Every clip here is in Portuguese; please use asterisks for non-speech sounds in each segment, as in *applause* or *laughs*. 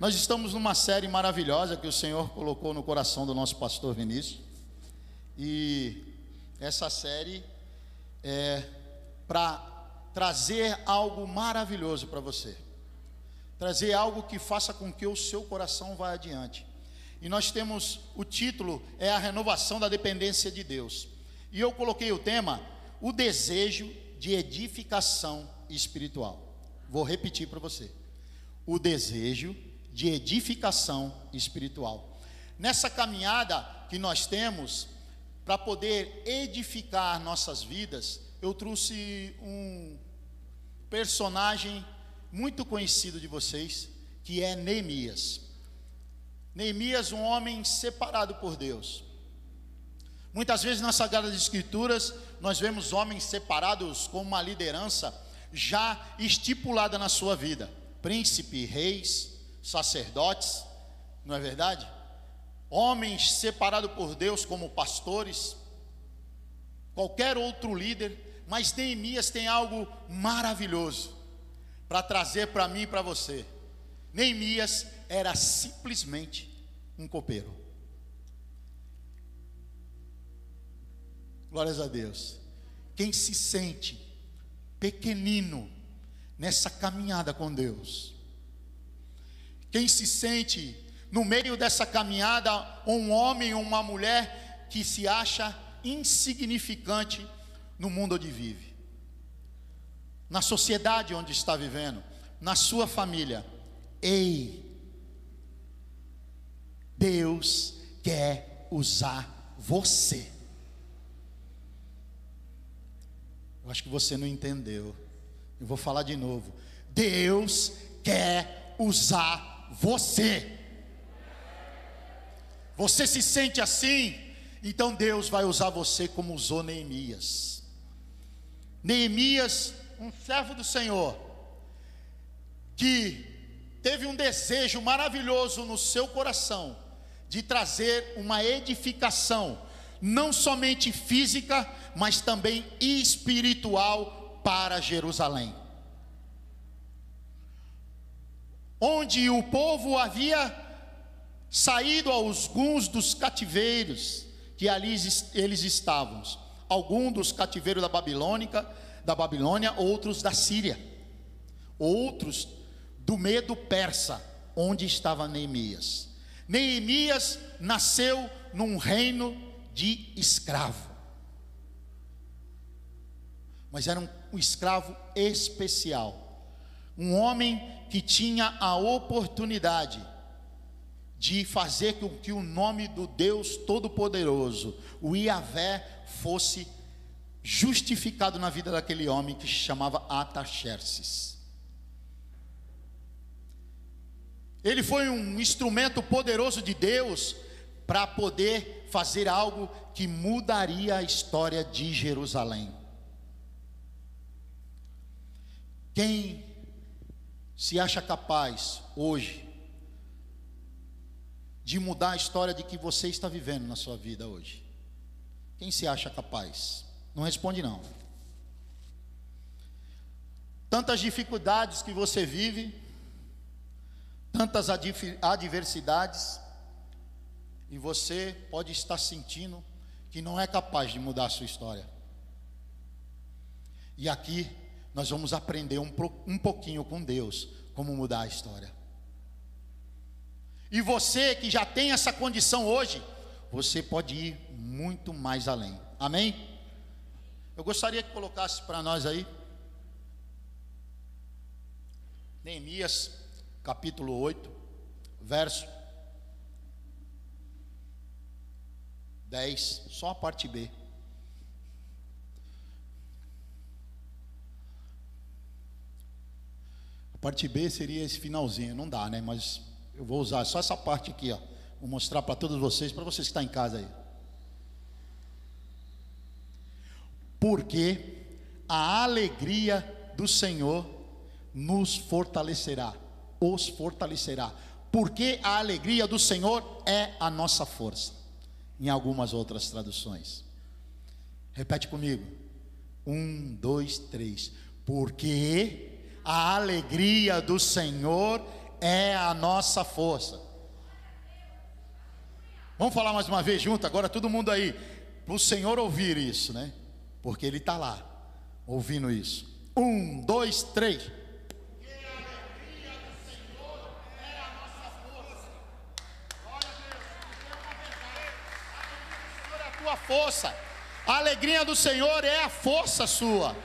Nós estamos numa série maravilhosa que o Senhor colocou no coração do nosso pastor Vinícius. E essa série é para trazer algo maravilhoso para você. Trazer algo que faça com que o seu coração vá adiante. E nós temos o título é a renovação da dependência de Deus. E eu coloquei o tema o desejo de edificação espiritual. Vou repetir para você. O desejo de edificação espiritual. Nessa caminhada que nós temos para poder edificar nossas vidas, eu trouxe um personagem muito conhecido de vocês, que é Neemias. Neemias, um homem separado por Deus. Muitas vezes nas Sagradas Escrituras, nós vemos homens separados com uma liderança já estipulada na sua vida: príncipe, reis, sacerdotes, não é verdade? Homens separados por Deus como pastores, qualquer outro líder, mas Neemias tem algo maravilhoso para trazer para mim e para você. Neemias era simplesmente um copeiro. Glórias a Deus. Quem se sente pequenino nessa caminhada com Deus, quem se sente no meio dessa caminhada um homem ou uma mulher que se acha insignificante no mundo onde vive, na sociedade onde está vivendo, na sua família. Ei, Deus quer usar você. Eu acho que você não entendeu. Eu vou falar de novo. Deus quer usar você. Você se sente assim? Então Deus vai usar você como usou Neemias. Neemias, um servo do Senhor, que teve um desejo maravilhoso no seu coração de trazer uma edificação, não somente física, mas também espiritual para Jerusalém. Onde o povo havia saído alguns dos cativeiros que ali eles estavam, alguns dos cativeiros da Babilônica, da Babilônia, outros da Síria, outros do medo persa, onde estava Neemias. Neemias nasceu num reino de escravo mas era um, um escravo especial. Um homem que tinha a oportunidade de fazer com que o nome do Deus Todo-Poderoso, o Iavé, fosse justificado na vida daquele homem que se chamava Ataxerxes. Ele foi um instrumento poderoso de Deus para poder fazer algo que mudaria a história de Jerusalém. Quem se acha capaz hoje de mudar a história de que você está vivendo na sua vida hoje? Quem se acha capaz? Não responde não. Tantas dificuldades que você vive, tantas adversidades, e você pode estar sentindo que não é capaz de mudar a sua história. E aqui nós vamos aprender um, um pouquinho com Deus como mudar a história. E você que já tem essa condição hoje, você pode ir muito mais além. Amém? Eu gostaria que colocasse para nós aí Neemias capítulo 8, verso 10, só a parte B. Parte B seria esse finalzinho, não dá, né? Mas eu vou usar só essa parte aqui, ó. Vou mostrar para todos vocês, para vocês que estão em casa aí. Porque a alegria do Senhor nos fortalecerá, os fortalecerá. Porque a alegria do Senhor é a nossa força. Em algumas outras traduções. Repete comigo. Um, dois, três. Porque a alegria do Senhor é a nossa força. Vamos falar mais uma vez junto, agora todo mundo aí, para o Senhor ouvir isso, né? Porque Ele está lá, ouvindo isso. Um, dois, três. força. A alegria do Senhor é a força sua.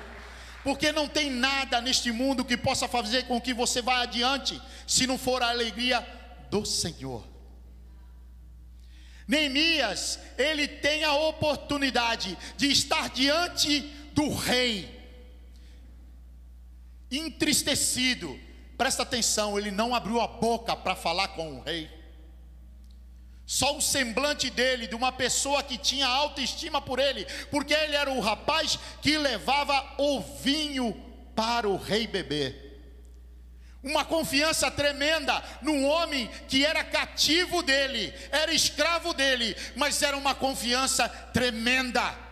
Porque não tem nada neste mundo que possa fazer com que você vá adiante, se não for a alegria do Senhor. Neemias, ele tem a oportunidade de estar diante do rei, entristecido. Presta atenção, ele não abriu a boca para falar com o rei. Só o semblante dele, de uma pessoa que tinha autoestima por ele, porque ele era o rapaz que levava o vinho para o rei beber. Uma confiança tremenda num homem que era cativo dele, era escravo dele, mas era uma confiança tremenda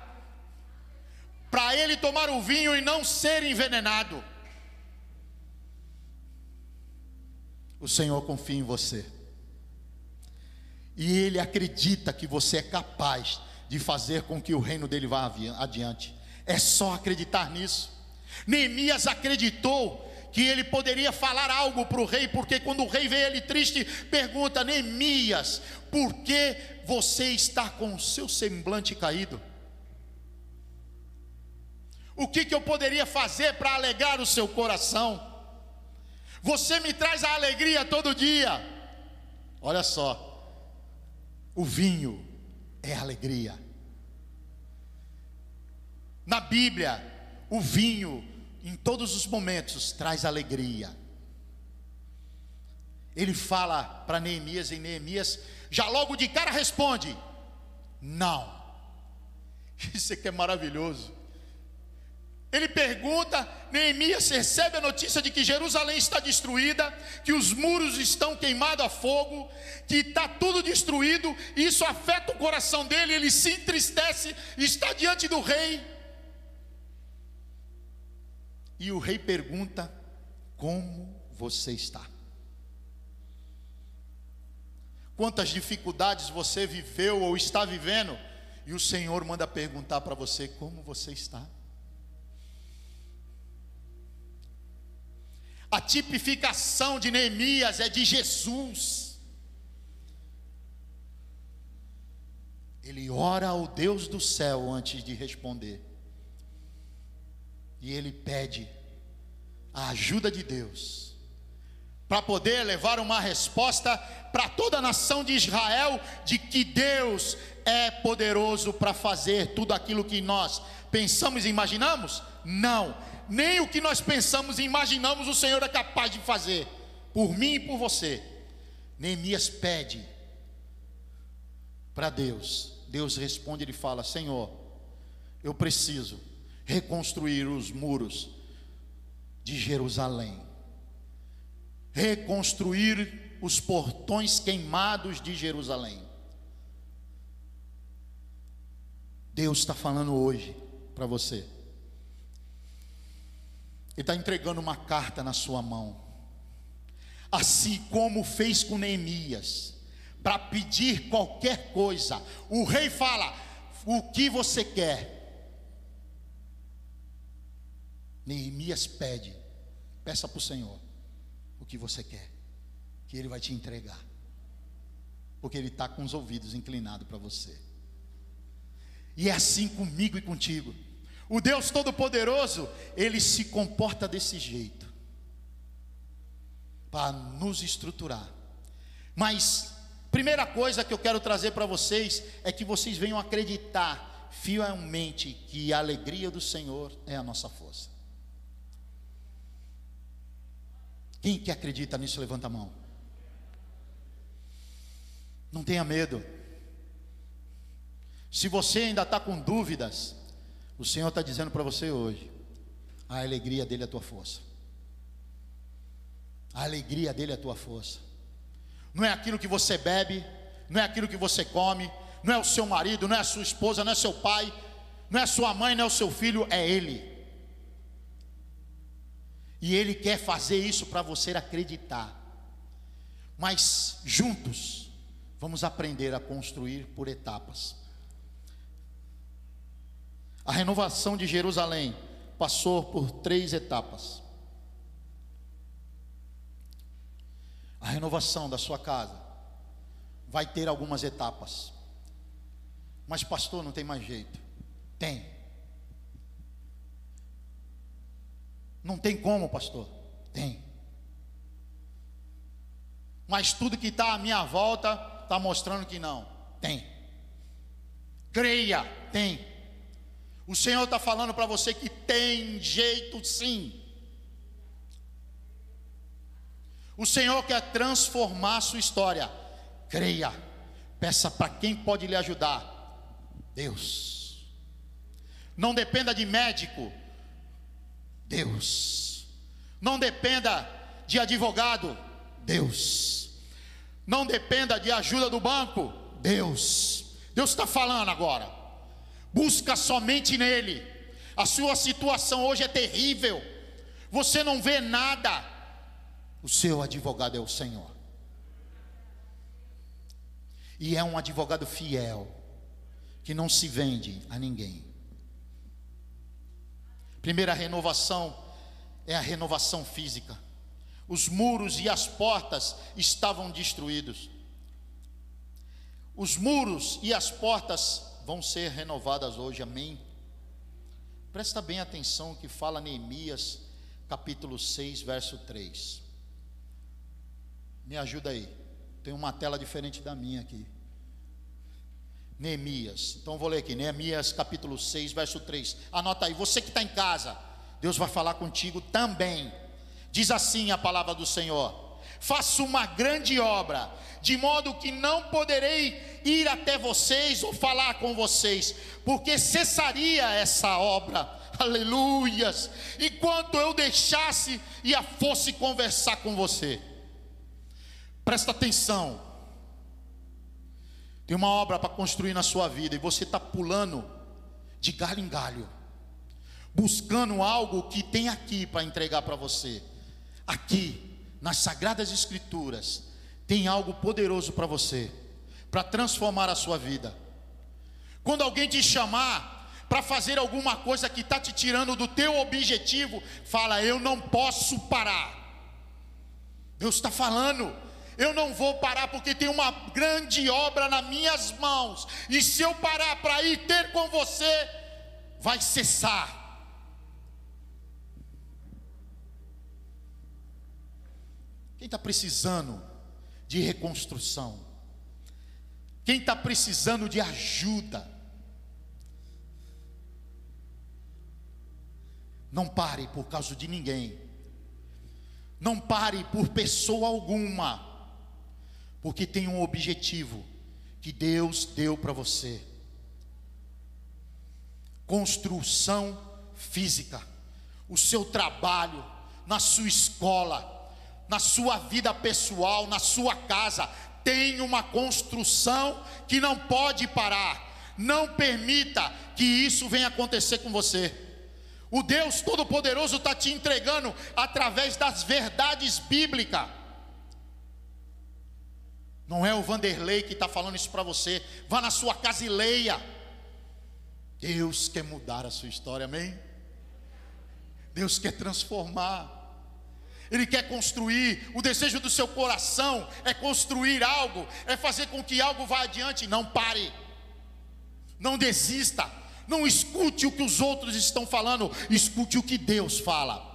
para ele tomar o vinho e não ser envenenado. O Senhor confia em você. E ele acredita que você é capaz de fazer com que o reino dele vá adiante. É só acreditar nisso. Neemias acreditou que ele poderia falar algo para o rei, porque quando o rei vê ele triste, pergunta: Neemias, por que você está com o seu semblante caído? O que, que eu poderia fazer para alegrar o seu coração? Você me traz a alegria todo dia. Olha só, o vinho é alegria. Na Bíblia, o vinho, em todos os momentos, traz alegria. Ele fala para Neemias, e Neemias já logo de cara responde: Não. *laughs* Isso aqui é maravilhoso. Ele pergunta, Neemias recebe a notícia de que Jerusalém está destruída, que os muros estão queimados a fogo, que está tudo destruído, e isso afeta o coração dele, ele se entristece, está diante do rei. E o rei pergunta: Como você está? Quantas dificuldades você viveu ou está vivendo? E o Senhor manda perguntar para você: Como você está? A tipificação de Neemias é de Jesus. Ele ora ao Deus do céu antes de responder. E ele pede a ajuda de Deus para poder levar uma resposta para toda a nação de Israel de que Deus é poderoso para fazer tudo aquilo que nós pensamos e imaginamos? Não nem o que nós pensamos e imaginamos o Senhor é capaz de fazer, por mim e por você. Neemias pede para Deus, Deus responde, ele fala: Senhor, eu preciso reconstruir os muros de Jerusalém, reconstruir os portões queimados de Jerusalém. Deus está falando hoje para você. Ele está entregando uma carta na sua mão, assim como fez com Neemias, para pedir qualquer coisa. O rei fala: O que você quer? Neemias pede, peça para o Senhor o que você quer, que Ele vai te entregar, porque Ele está com os ouvidos inclinados para você. E é assim comigo e contigo. O Deus Todo-Poderoso, ele se comporta desse jeito para nos estruturar. Mas primeira coisa que eu quero trazer para vocês é que vocês venham acreditar fielmente que a alegria do Senhor é a nossa força. Quem que acredita nisso, levanta a mão. Não tenha medo. Se você ainda está com dúvidas, o Senhor está dizendo para você hoje: a alegria dele é a tua força. A alegria dele é a tua força. Não é aquilo que você bebe, não é aquilo que você come, não é o seu marido, não é a sua esposa, não é seu pai, não é sua mãe, não é o seu filho, é ele. E ele quer fazer isso para você acreditar Mas juntos vamos aprender a construir por etapas. A renovação de Jerusalém passou por três etapas. A renovação da sua casa vai ter algumas etapas. Mas, pastor, não tem mais jeito. Tem. Não tem como, pastor? Tem. Mas tudo que está à minha volta está mostrando que não. Tem. Creia, tem. O Senhor está falando para você que tem jeito sim. O Senhor quer transformar a sua história. Creia. Peça para quem pode lhe ajudar. Deus. Não dependa de médico. Deus. Não dependa de advogado. Deus. Não dependa de ajuda do banco. Deus. Deus está falando agora. Busca somente nele. A sua situação hoje é terrível. Você não vê nada. O seu advogado é o Senhor. E é um advogado fiel, que não se vende a ninguém. Primeira renovação é a renovação física. Os muros e as portas estavam destruídos. Os muros e as portas vão ser renovadas hoje, amém? Presta bem atenção que fala Neemias, capítulo 6, verso 3. Me ajuda aí. Tem uma tela diferente da minha aqui. Neemias. Então vou ler aqui, Neemias capítulo 6, verso 3. Anota aí, você que está em casa, Deus vai falar contigo também. Diz assim a palavra do Senhor: Faço uma grande obra, de modo que não poderei ir até vocês ou falar com vocês, porque cessaria essa obra, *laughs* aleluias, enquanto eu deixasse e a fosse conversar com você. Presta atenção, tem uma obra para construir na sua vida e você está pulando de galho em galho, buscando algo que tem aqui para entregar para você, aqui nas Sagradas Escrituras, tem algo poderoso para você, para transformar a sua vida. Quando alguém te chamar para fazer alguma coisa que está te tirando do teu objetivo, fala: Eu não posso parar. Deus está falando, eu não vou parar porque tem uma grande obra nas minhas mãos, e se eu parar para ir ter com você, vai cessar. Quem está precisando de reconstrução? Quem está precisando de ajuda? Não pare por causa de ninguém. Não pare por pessoa alguma. Porque tem um objetivo que Deus deu para você. Construção física. O seu trabalho, na sua escola, na sua vida pessoal, na sua casa, tem uma construção que não pode parar. Não permita que isso venha acontecer com você. O Deus Todo-Poderoso está te entregando através das verdades bíblicas. Não é o Vanderlei que está falando isso para você. Vá na sua casa e leia. Deus quer mudar a sua história, amém? Deus quer transformar. Ele quer construir, o desejo do seu coração é construir algo, é fazer com que algo vá adiante. Não pare, não desista, não escute o que os outros estão falando, escute o que Deus fala.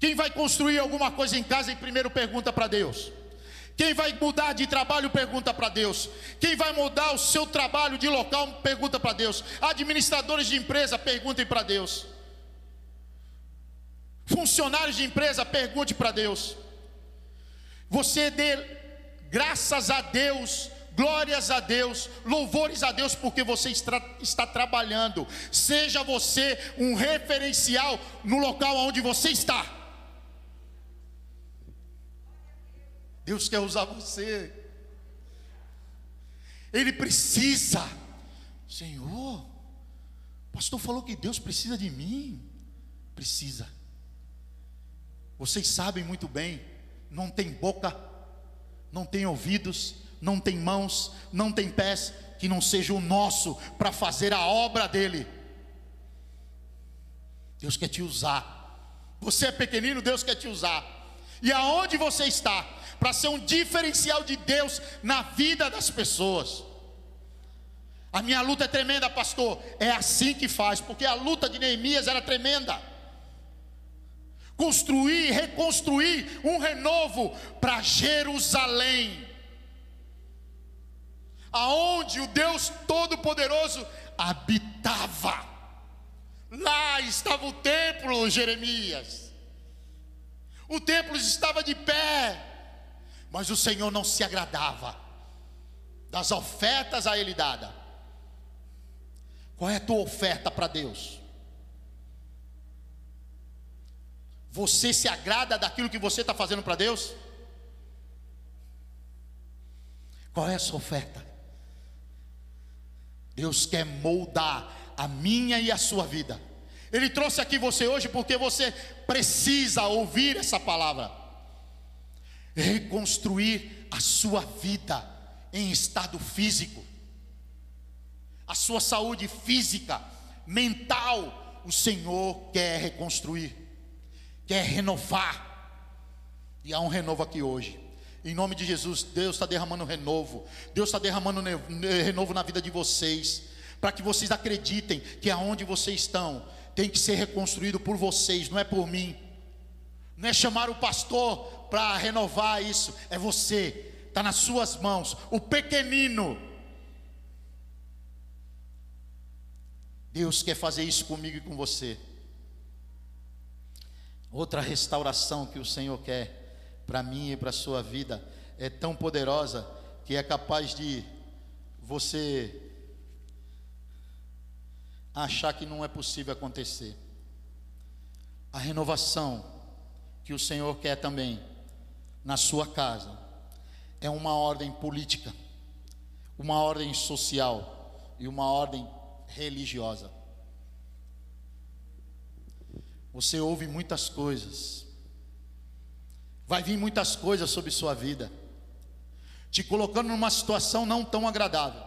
Quem vai construir alguma coisa em casa, em primeiro pergunta para Deus. Quem vai mudar de trabalho, pergunta para Deus. Quem vai mudar o seu trabalho de local, pergunta para Deus. Administradores de empresa, perguntem para Deus. Funcionários de empresa, pergunte para Deus. Você dê graças a Deus, glórias a Deus, louvores a Deus, porque você está, está trabalhando. Seja você um referencial no local onde você está. Deus quer usar você. Ele precisa. Senhor, o pastor falou que Deus precisa de mim. Precisa. Vocês sabem muito bem não tem boca, não tem ouvidos, não tem mãos, não tem pés, que não seja o nosso para fazer a obra dele. Deus quer te usar. Você é pequenino, Deus quer te usar. E aonde você está? Para ser um diferencial de Deus na vida das pessoas. A minha luta é tremenda, pastor. É assim que faz, porque a luta de Neemias era tremenda. Construir, reconstruir um renovo para Jerusalém. Aonde o Deus Todo-Poderoso habitava. Lá estava o templo, Jeremias. O templo estava de pé, mas o Senhor não se agradava das ofertas a ele dada. Qual é a tua oferta para Deus? Você se agrada daquilo que você está fazendo para Deus? Qual é a sua oferta? Deus quer moldar a minha e a sua vida. Ele trouxe aqui você hoje porque você precisa ouvir essa palavra. Reconstruir a sua vida em estado físico, a sua saúde física, mental, o Senhor quer reconstruir, quer renovar. E há um renovo aqui hoje. Em nome de Jesus, Deus está derramando renovo. Deus está derramando renovo na vida de vocês para que vocês acreditem que aonde vocês estão tem que ser reconstruído por vocês, não é por mim. Não é chamar o pastor para renovar isso, é você, está nas suas mãos, o pequenino. Deus quer fazer isso comigo e com você. Outra restauração que o Senhor quer para mim e para a sua vida é tão poderosa que é capaz de você achar que não é possível acontecer. A renovação que o Senhor quer também na sua casa é uma ordem política, uma ordem social e uma ordem religiosa. Você ouve muitas coisas, vai vir muitas coisas sobre sua vida, te colocando numa situação não tão agradável.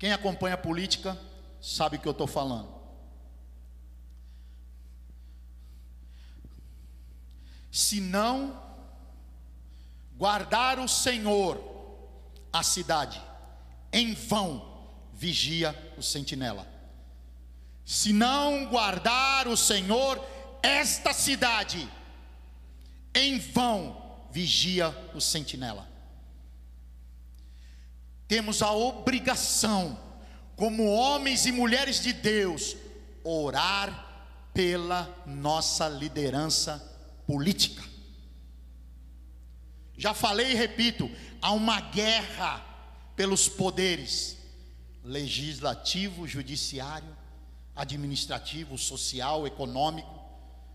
Quem acompanha a política sabe o que eu estou falando. Se não guardar o Senhor a cidade, em vão vigia o sentinela. Se não guardar o Senhor esta cidade, em vão vigia o sentinela temos a obrigação, como homens e mulheres de Deus, orar pela nossa liderança política. Já falei e repito: há uma guerra pelos poderes legislativo, judiciário, administrativo, social, econômico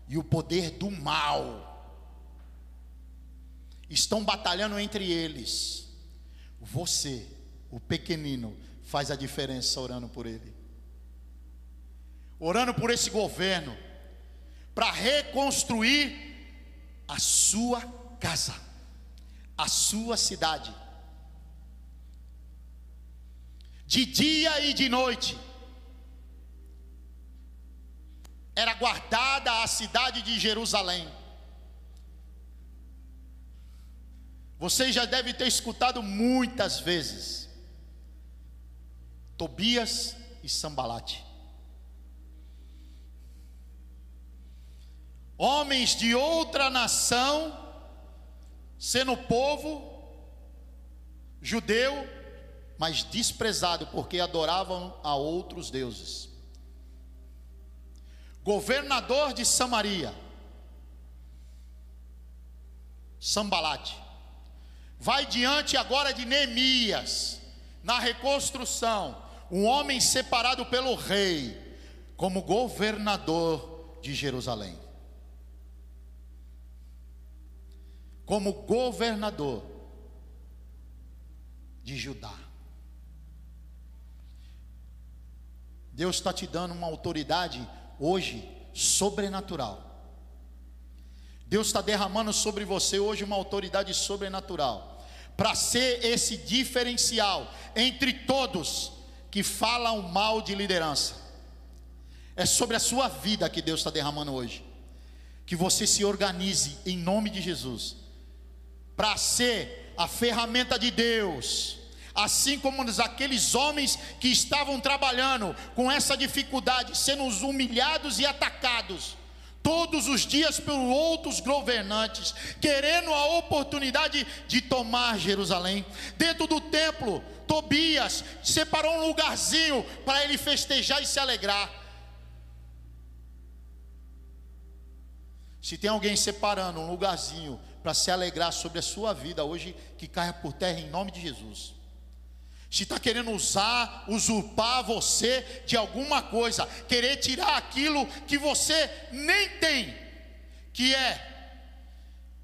e o poder do mal. Estão batalhando entre eles. Você o pequenino faz a diferença orando por ele. Orando por esse governo, para reconstruir a sua casa, a sua cidade. De dia e de noite, era guardada a cidade de Jerusalém. Vocês já devem ter escutado muitas vezes Tobias e Sambalate. Homens de outra nação, sendo povo judeu, mas desprezado porque adoravam a outros deuses. Governador de Samaria, Sambalate. Vai diante agora de Neemias, na reconstrução um homem separado pelo rei como governador de Jerusalém. Como governador de Judá. Deus está te dando uma autoridade hoje sobrenatural. Deus está derramando sobre você hoje uma autoridade sobrenatural, para ser esse diferencial entre todos que falam mal de liderança. É sobre a sua vida que Deus está derramando hoje. Que você se organize em nome de Jesus, para ser a ferramenta de Deus assim como aqueles homens que estavam trabalhando com essa dificuldade, sendo humilhados e atacados todos os dias por outros governantes, querendo a oportunidade de tomar Jerusalém. Dentro do templo, Tobias separou um lugarzinho para ele festejar e se alegrar. Se tem alguém separando um lugarzinho para se alegrar sobre a sua vida hoje, que caia por terra em nome de Jesus se está querendo usar, usurpar você de alguma coisa, querer tirar aquilo que você nem tem, que é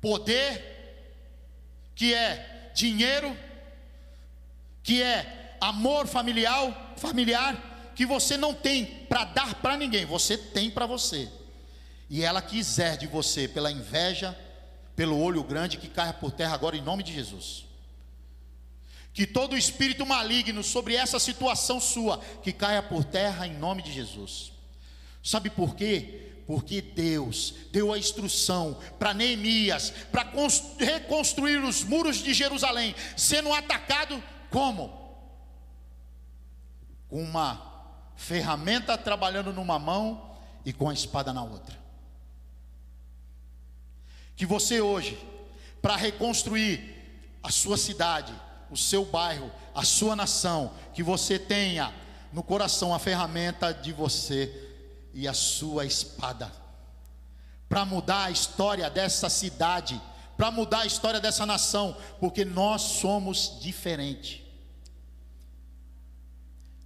poder, que é dinheiro, que é amor familiar, familiar, que você não tem para dar para ninguém, você tem para você. E ela quiser de você pela inveja, pelo olho grande que caia por terra agora em nome de Jesus. Que todo espírito maligno sobre essa situação sua, que caia por terra em nome de Jesus. Sabe por quê? Porque Deus deu a instrução para Neemias para reconstruir os muros de Jerusalém, sendo atacado como? Com uma ferramenta trabalhando numa mão e com a espada na outra. Que você hoje, para reconstruir a sua cidade, o seu bairro, a sua nação, que você tenha no coração a ferramenta de você e a sua espada, para mudar a história dessa cidade, para mudar a história dessa nação, porque nós somos diferentes.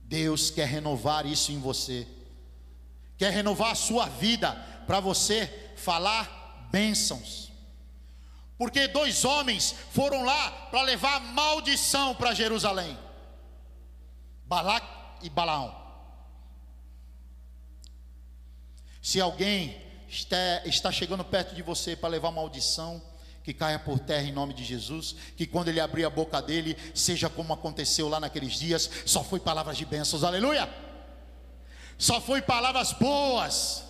Deus quer renovar isso em você, quer renovar a sua vida, para você falar bênçãos porque dois homens foram lá para levar maldição para Jerusalém: Balac e Balaão. Se alguém está, chegando perto de você para levar maldição, que caia por terra em nome de Jesus, que quando ele abrir a boca dele, seja como aconteceu lá naqueles dias, só foi palavras de bênçãos, aleluia! Só foi palavras boas.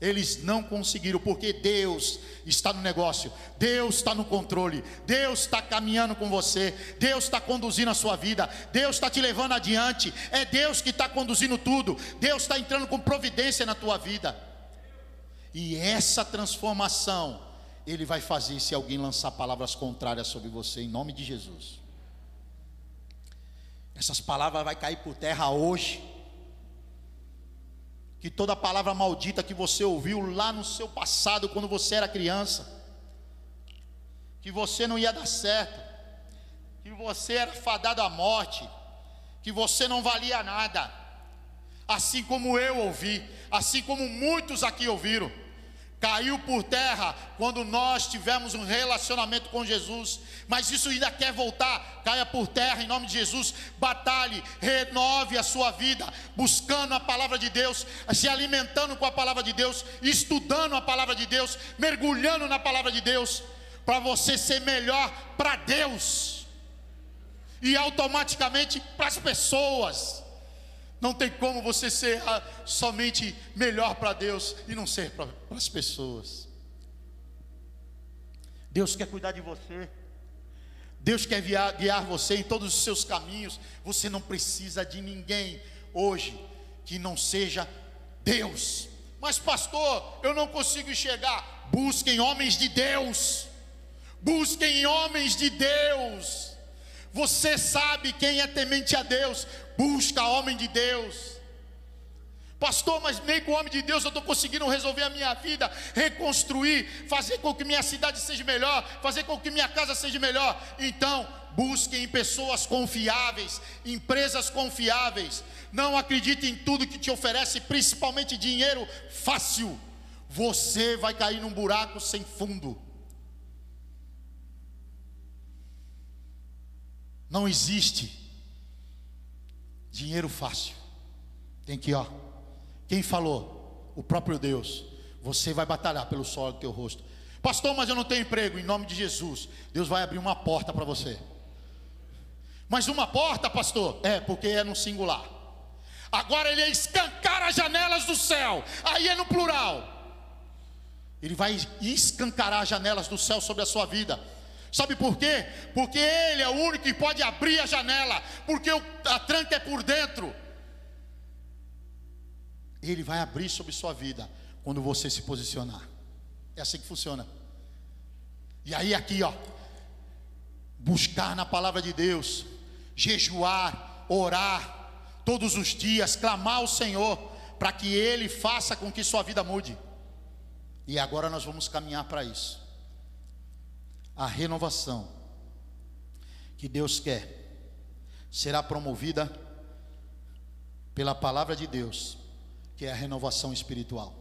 Eles não conseguiram, porque Deus está no negócio, Deus está no controle, Deus está caminhando com você, Deus está conduzindo a sua vida, Deus está te levando adiante, é Deus que está conduzindo tudo, Deus está entrando com providência na tua vida. E essa transformação, Ele vai fazer se alguém lançar palavras contrárias sobre você, em nome de Jesus. Essas palavras vai cair por terra hoje que toda palavra maldita que você ouviu lá no seu passado, quando você era criança, que você não ia dar certo, que você era fadado à morte, que você não valia nada, assim como eu ouvi, assim como muitos aqui ouviram caiu por terra quando nós tivemos um relacionamento com Jesus, mas isso ainda quer voltar, caia por terra em nome de Jesus, batalhe, renove a sua vida, buscando a palavra de Deus, se alimentando com a palavra de Deus, estudando a palavra de Deus, mergulhando na palavra de Deus, para você ser melhor para Deus. E automaticamente para as pessoas. Não tem como você ser ah, somente melhor para Deus e não ser para as pessoas. Deus quer cuidar de você. Deus quer guiar, guiar você em todos os seus caminhos. Você não precisa de ninguém hoje que não seja Deus. Mas, pastor, eu não consigo enxergar. Busquem homens de Deus. Busquem homens de Deus. Você sabe quem é temente a Deus, busca homem de Deus. Pastor, mas nem com o homem de Deus eu estou conseguindo resolver a minha vida, reconstruir, fazer com que minha cidade seja melhor, fazer com que minha casa seja melhor. Então, busquem em pessoas confiáveis, empresas confiáveis. Não acredite em tudo que te oferece, principalmente dinheiro fácil. Você vai cair num buraco sem fundo. Não existe dinheiro fácil. Tem que, ó. Quem falou? O próprio Deus. Você vai batalhar pelo sol do teu rosto. Pastor, mas eu não tenho emprego. Em nome de Jesus, Deus vai abrir uma porta para você. Mas uma porta, pastor? É, porque é no singular. Agora ele é escancar as janelas do céu. Aí é no plural. Ele vai escancarar as janelas do céu sobre a sua vida. Sabe por quê? Porque Ele é o único que pode abrir a janela, porque a tranca é por dentro. Ele vai abrir sobre sua vida quando você se posicionar. É assim que funciona. E aí, aqui, ó, buscar na palavra de Deus, jejuar, orar, todos os dias, clamar ao Senhor, para que Ele faça com que sua vida mude. E agora nós vamos caminhar para isso. A renovação que Deus quer será promovida pela palavra de Deus, que é a renovação espiritual.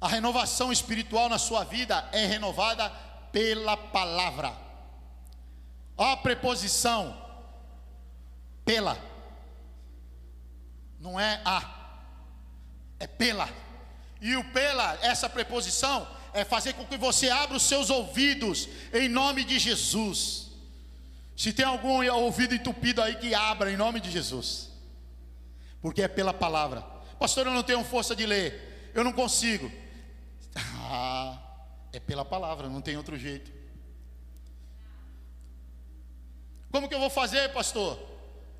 A renovação espiritual na sua vida é renovada pela palavra. A preposição pela não é a é pela. E o pela, essa preposição, é fazer com que você abra os seus ouvidos em nome de Jesus. Se tem algum ouvido entupido aí, que abra em nome de Jesus, porque é pela palavra. Pastor, eu não tenho força de ler, eu não consigo. *laughs* Ah, é pela palavra, não tem outro jeito. Como que eu vou fazer, pastor?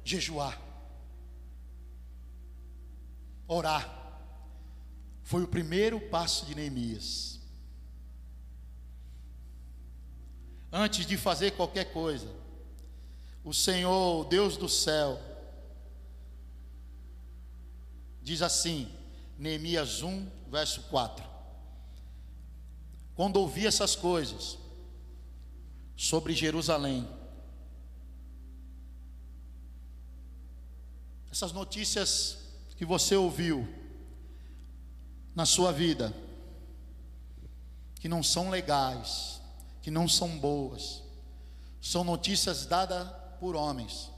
Jejuar, orar foi o primeiro passo de Neemias. Antes de fazer qualquer coisa, o Senhor, Deus do céu, diz assim, Neemias 1, verso 4. Quando ouvi essas coisas sobre Jerusalém, essas notícias que você ouviu, na sua vida que não são legais, que não são boas, são notícias dadas por homens,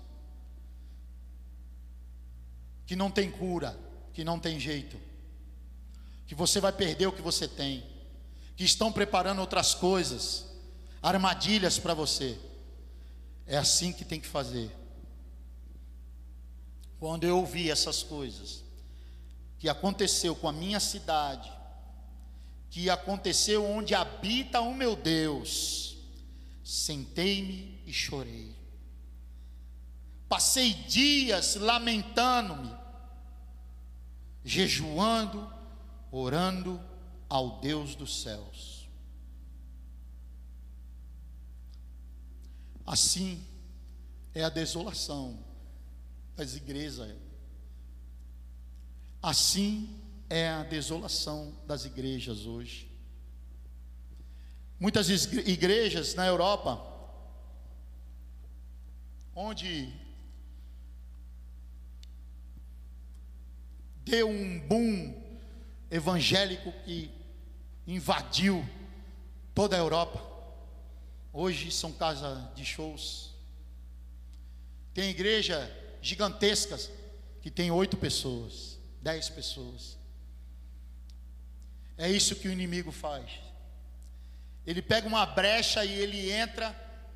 que não tem cura, que não tem jeito, que você vai perder o que você tem, que estão preparando outras coisas, armadilhas para você. É assim que tem que fazer. Quando eu ouvi essas coisas, que aconteceu com a minha cidade, que aconteceu onde habita o meu Deus, sentei-me e chorei. Passei dias lamentando-me, jejuando, orando ao Deus dos céus. Assim é a desolação das igrejas Assim é a desolação das igrejas hoje. Muitas igrejas na Europa, onde deu um boom evangélico que invadiu toda a Europa, hoje são casa de shows. Tem igreja gigantescas que tem oito pessoas dez pessoas. É isso que o inimigo faz. Ele pega uma brecha e ele entra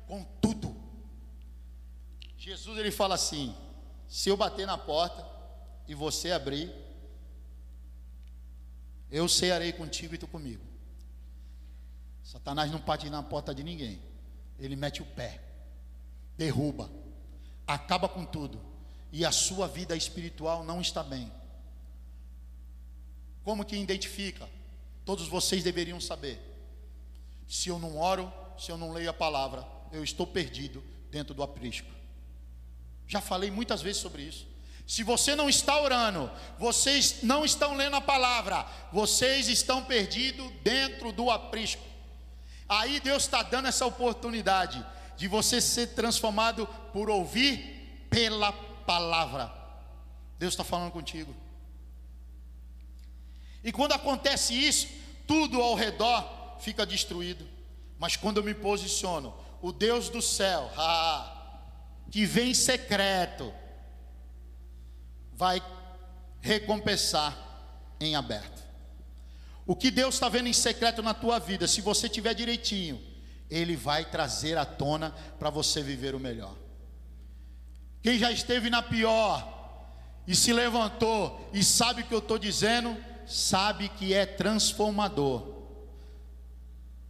com tudo. Jesus ele fala assim: se eu bater na porta e você abrir, eu cearei contigo e tu comigo. Satanás não ir na porta de ninguém. Ele mete o pé, derruba, acaba com tudo, e a sua vida espiritual não está bem. Como que identifica? Todos vocês deveriam saber. Se eu não oro, se eu não leio a palavra, eu estou perdido dentro do aprisco. Já falei muitas vezes sobre isso. Se você não está orando, vocês não estão lendo a palavra, vocês estão perdidos dentro do aprisco. Aí Deus está dando essa oportunidade de você ser transformado por ouvir pela palavra. Deus está falando contigo. E quando acontece isso, tudo ao redor fica destruído. Mas quando eu me posiciono, o Deus do céu, ah, que vem secreto, vai recompensar em aberto. O que Deus está vendo em secreto na tua vida, se você tiver direitinho, Ele vai trazer à tona para você viver o melhor. Quem já esteve na pior e se levantou e sabe o que eu estou dizendo, sabe que é transformador.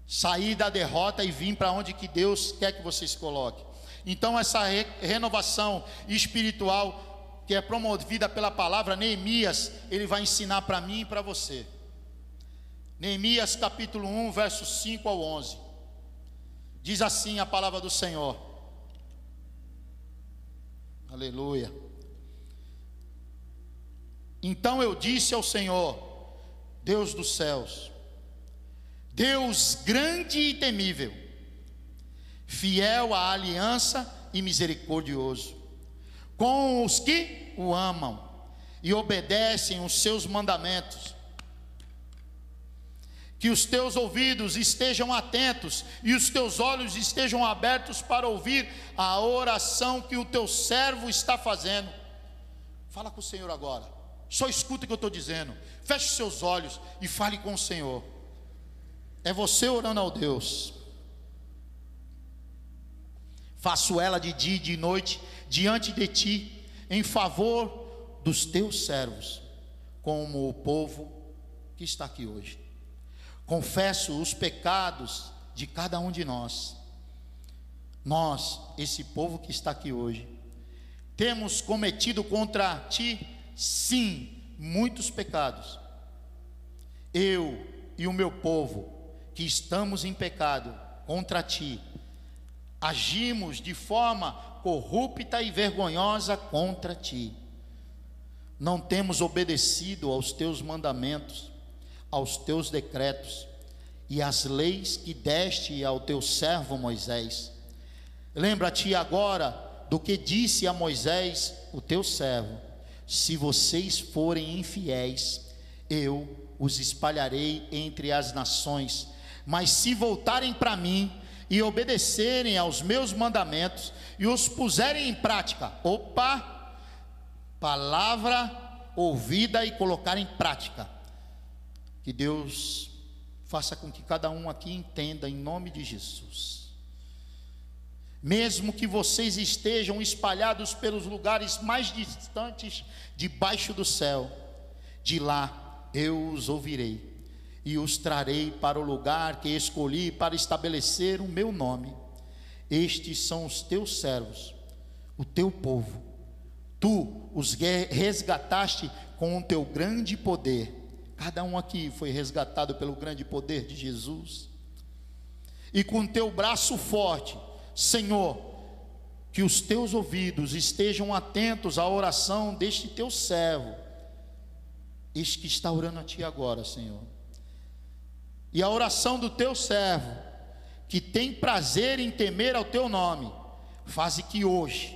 Sair da derrota e vir para onde que Deus quer que você se coloque. Então essa re renovação espiritual que é promovida pela palavra Neemias, ele vai ensinar para mim e para você. Neemias capítulo 1, versos 5 ao 11. Diz assim a palavra do Senhor. Aleluia. Então eu disse ao Senhor, Deus dos céus, Deus grande e temível, fiel à aliança e misericordioso, com os que o amam e obedecem os seus mandamentos. Que os teus ouvidos estejam atentos e os teus olhos estejam abertos para ouvir a oração que o teu servo está fazendo. Fala com o Senhor agora. Só escuta o que eu estou dizendo. Feche seus olhos e fale com o Senhor. É você orando ao Deus. Faço ela de dia e de noite diante de ti, em favor dos teus servos, como o povo que está aqui hoje. Confesso os pecados de cada um de nós. Nós, esse povo que está aqui hoje, temos cometido contra ti, sim, muitos pecados. Eu e o meu povo, que estamos em pecado contra ti, agimos de forma corrupta e vergonhosa contra ti. Não temos obedecido aos teus mandamentos, aos teus decretos e às leis que deste ao teu servo Moisés. Lembra-te agora do que disse a Moisés, o teu servo: se vocês forem infiéis, eu os espalharei entre as nações, mas se voltarem para mim, e obedecerem aos meus mandamentos e os puserem em prática. Opa! Palavra ouvida e colocar em prática. Que Deus faça com que cada um aqui entenda em nome de Jesus. Mesmo que vocês estejam espalhados pelos lugares mais distantes debaixo do céu, de lá eu os ouvirei e os trarei para o lugar que escolhi para estabelecer o meu nome. Estes são os teus servos, o teu povo. Tu os resgataste com o teu grande poder. Cada um aqui foi resgatado pelo grande poder de Jesus. E com teu braço forte, Senhor, que os teus ouvidos estejam atentos à oração deste teu servo, este que está orando a ti agora, Senhor. E a oração do teu servo, que tem prazer em temer ao teu nome, faze que hoje,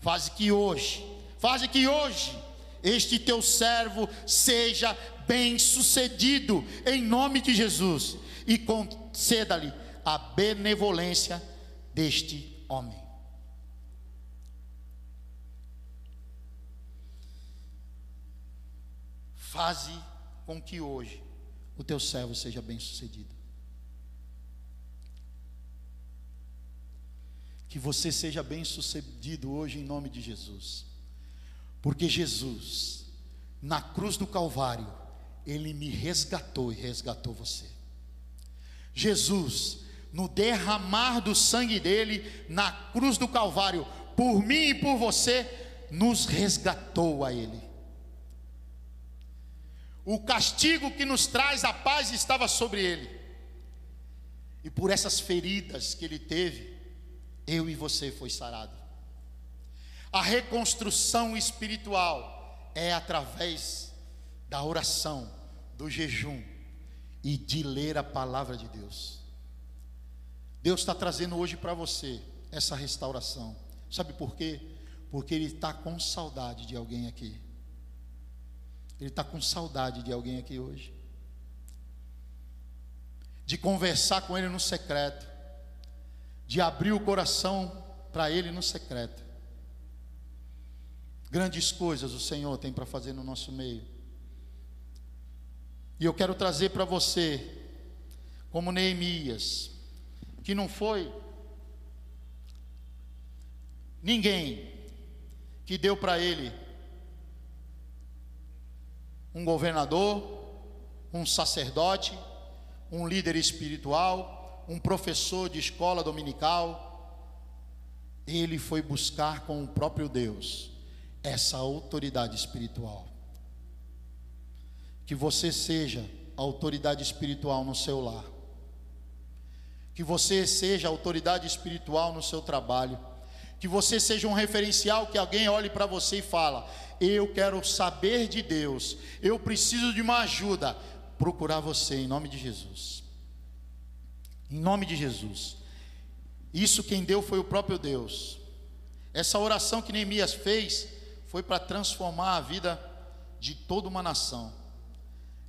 faze que hoje, faze que hoje, este teu servo seja bem sucedido, em nome de Jesus, e conceda-lhe a benevolência deste homem. Faze com que hoje o teu servo seja bem sucedido. Que você seja bem sucedido hoje em nome de Jesus. Porque Jesus, na cruz do Calvário, Ele me resgatou e resgatou você. Jesus, no derramar do sangue dele na cruz do Calvário, por mim e por você, nos resgatou a Ele. O castigo que nos traz a paz estava sobre ele. E por essas feridas que ele teve, eu e você foi sarado. A reconstrução espiritual é através da oração, do jejum e de ler a palavra de Deus. Deus está trazendo hoje para você essa restauração. Sabe por quê? Porque Ele está com saudade de alguém aqui. Ele está com saudade de alguém aqui hoje. De conversar com Ele no secreto. De abrir o coração para Ele no secreto. Grandes coisas o Senhor tem para fazer no nosso meio. E eu quero trazer para você, como Neemias, que não foi ninguém que deu para ele um governador, um sacerdote, um líder espiritual, um professor de escola dominical. Ele foi buscar com o próprio Deus essa autoridade espiritual. Que você seja a autoridade espiritual no seu lar. Que você seja autoridade espiritual no seu trabalho. Que você seja um referencial que alguém olhe para você e fala: "Eu quero saber de Deus. Eu preciso de uma ajuda." Procurar você em nome de Jesus. Em nome de Jesus. Isso quem deu foi o próprio Deus. Essa oração que Neemias fez foi para transformar a vida de toda uma nação.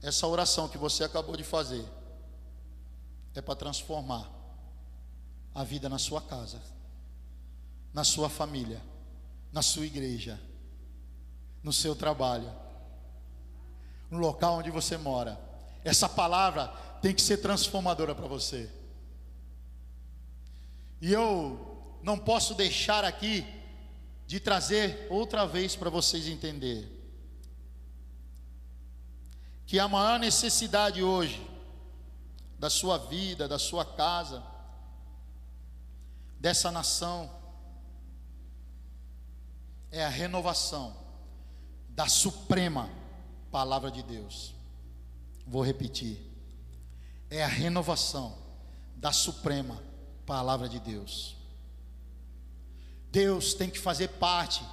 Essa oração que você acabou de fazer é para transformar a vida na sua casa, na sua família, na sua igreja, no seu trabalho, no local onde você mora. Essa palavra tem que ser transformadora para você. E eu não posso deixar aqui de trazer outra vez para vocês entenderem que a maior necessidade hoje da sua vida, da sua casa, dessa nação, é a renovação da suprema palavra de Deus. Vou repetir. É a renovação da suprema palavra de Deus. Deus tem que fazer parte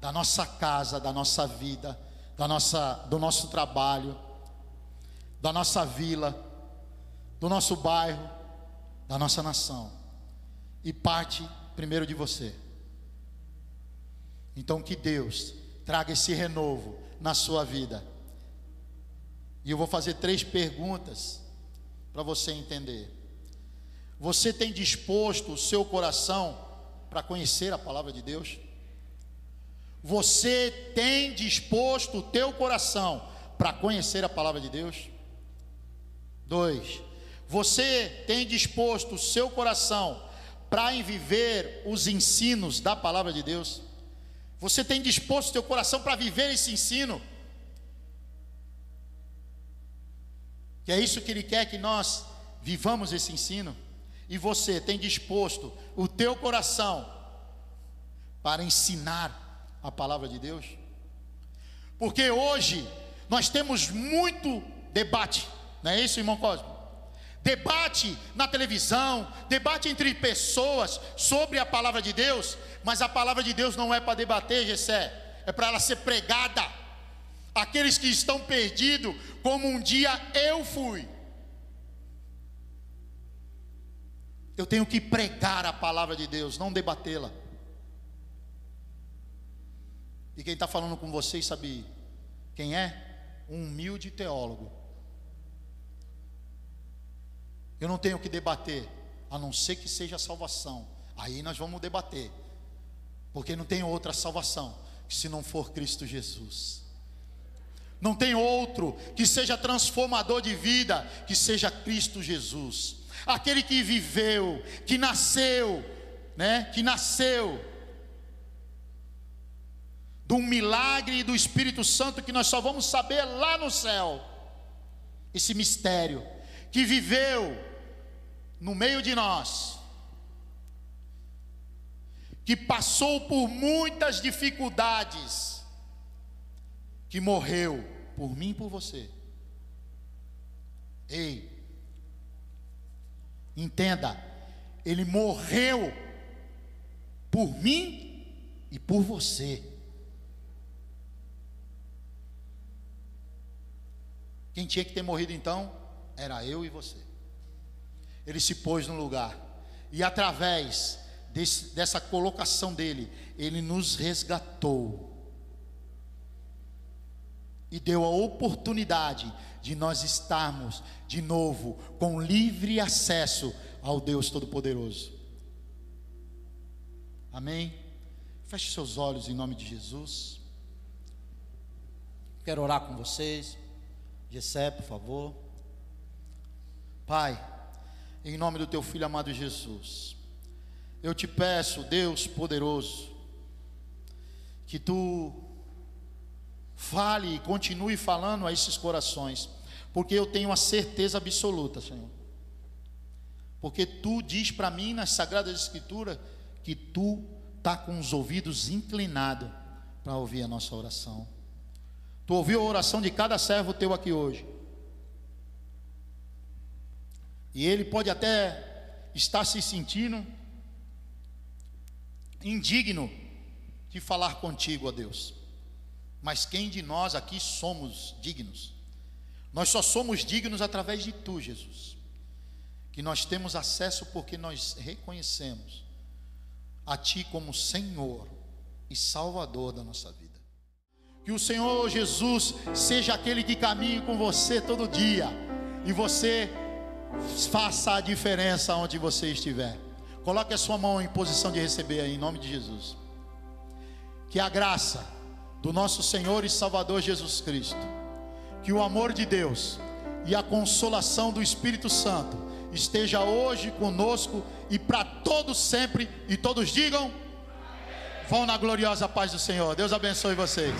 da nossa casa, da nossa vida da nossa, do nosso trabalho, da nossa vila, do nosso bairro, da nossa nação. E parte primeiro de você. Então que Deus traga esse renovo na sua vida. E eu vou fazer três perguntas para você entender. Você tem disposto o seu coração para conhecer a palavra de Deus? Você tem disposto o teu coração para conhecer a palavra de Deus? Dois, você tem disposto o seu coração para viver os ensinos da palavra de Deus? Você tem disposto teu coração para viver esse ensino? Que é isso que ele quer que nós vivamos esse ensino? E você tem disposto o teu coração para ensinar a palavra de Deus? Porque hoje nós temos muito debate, não é isso, irmão Cosme? Debate na televisão, debate entre pessoas sobre a palavra de Deus, mas a palavra de Deus não é para debater, Gessé, é para ela ser pregada. Aqueles que estão perdidos, como um dia eu fui. Eu tenho que pregar a palavra de Deus, não debatê-la. E quem está falando com vocês, sabe quem é? Um humilde teólogo. Eu não tenho que debater, a não ser que seja salvação. Aí nós vamos debater, porque não tem outra salvação se não for Cristo Jesus. Não tem outro que seja transformador de vida, que seja Cristo Jesus. Aquele que viveu, que nasceu, né? Que nasceu de um milagre do Espírito Santo que nós só vamos saber lá no céu. Esse mistério que viveu no meio de nós, que passou por muitas dificuldades, que morreu por mim e por você. Ei, entenda, ele morreu por mim e por você. Quem tinha que ter morrido então era eu e você. Ele se pôs no lugar, e através desse, dessa colocação dele, ele nos resgatou e deu a oportunidade de nós estarmos de novo com livre acesso ao Deus Todo-Poderoso. Amém? Feche seus olhos em nome de Jesus. Quero orar com vocês. Gessé, por favor. Pai, em nome do teu filho amado Jesus, eu te peço, Deus poderoso, que tu fale e continue falando a esses corações, porque eu tenho a certeza absoluta, Senhor. Porque tu diz para mim nas sagradas escrituras que tu tá com os ouvidos inclinados para ouvir a nossa oração. Tu ouviu a oração de cada servo teu aqui hoje. E ele pode até estar se sentindo indigno de falar contigo, ó Deus. Mas quem de nós aqui somos dignos? Nós só somos dignos através de tu, Jesus. Que nós temos acesso porque nós reconhecemos a ti como Senhor e Salvador da nossa vida. Que o Senhor Jesus seja aquele que caminhe com você todo dia e você faça a diferença onde você estiver. Coloque a sua mão em posição de receber aí, em nome de Jesus. Que a graça do nosso Senhor e Salvador Jesus Cristo, que o amor de Deus e a consolação do Espírito Santo esteja hoje conosco e para todos sempre, e todos digam: vão na gloriosa paz do Senhor. Deus abençoe vocês.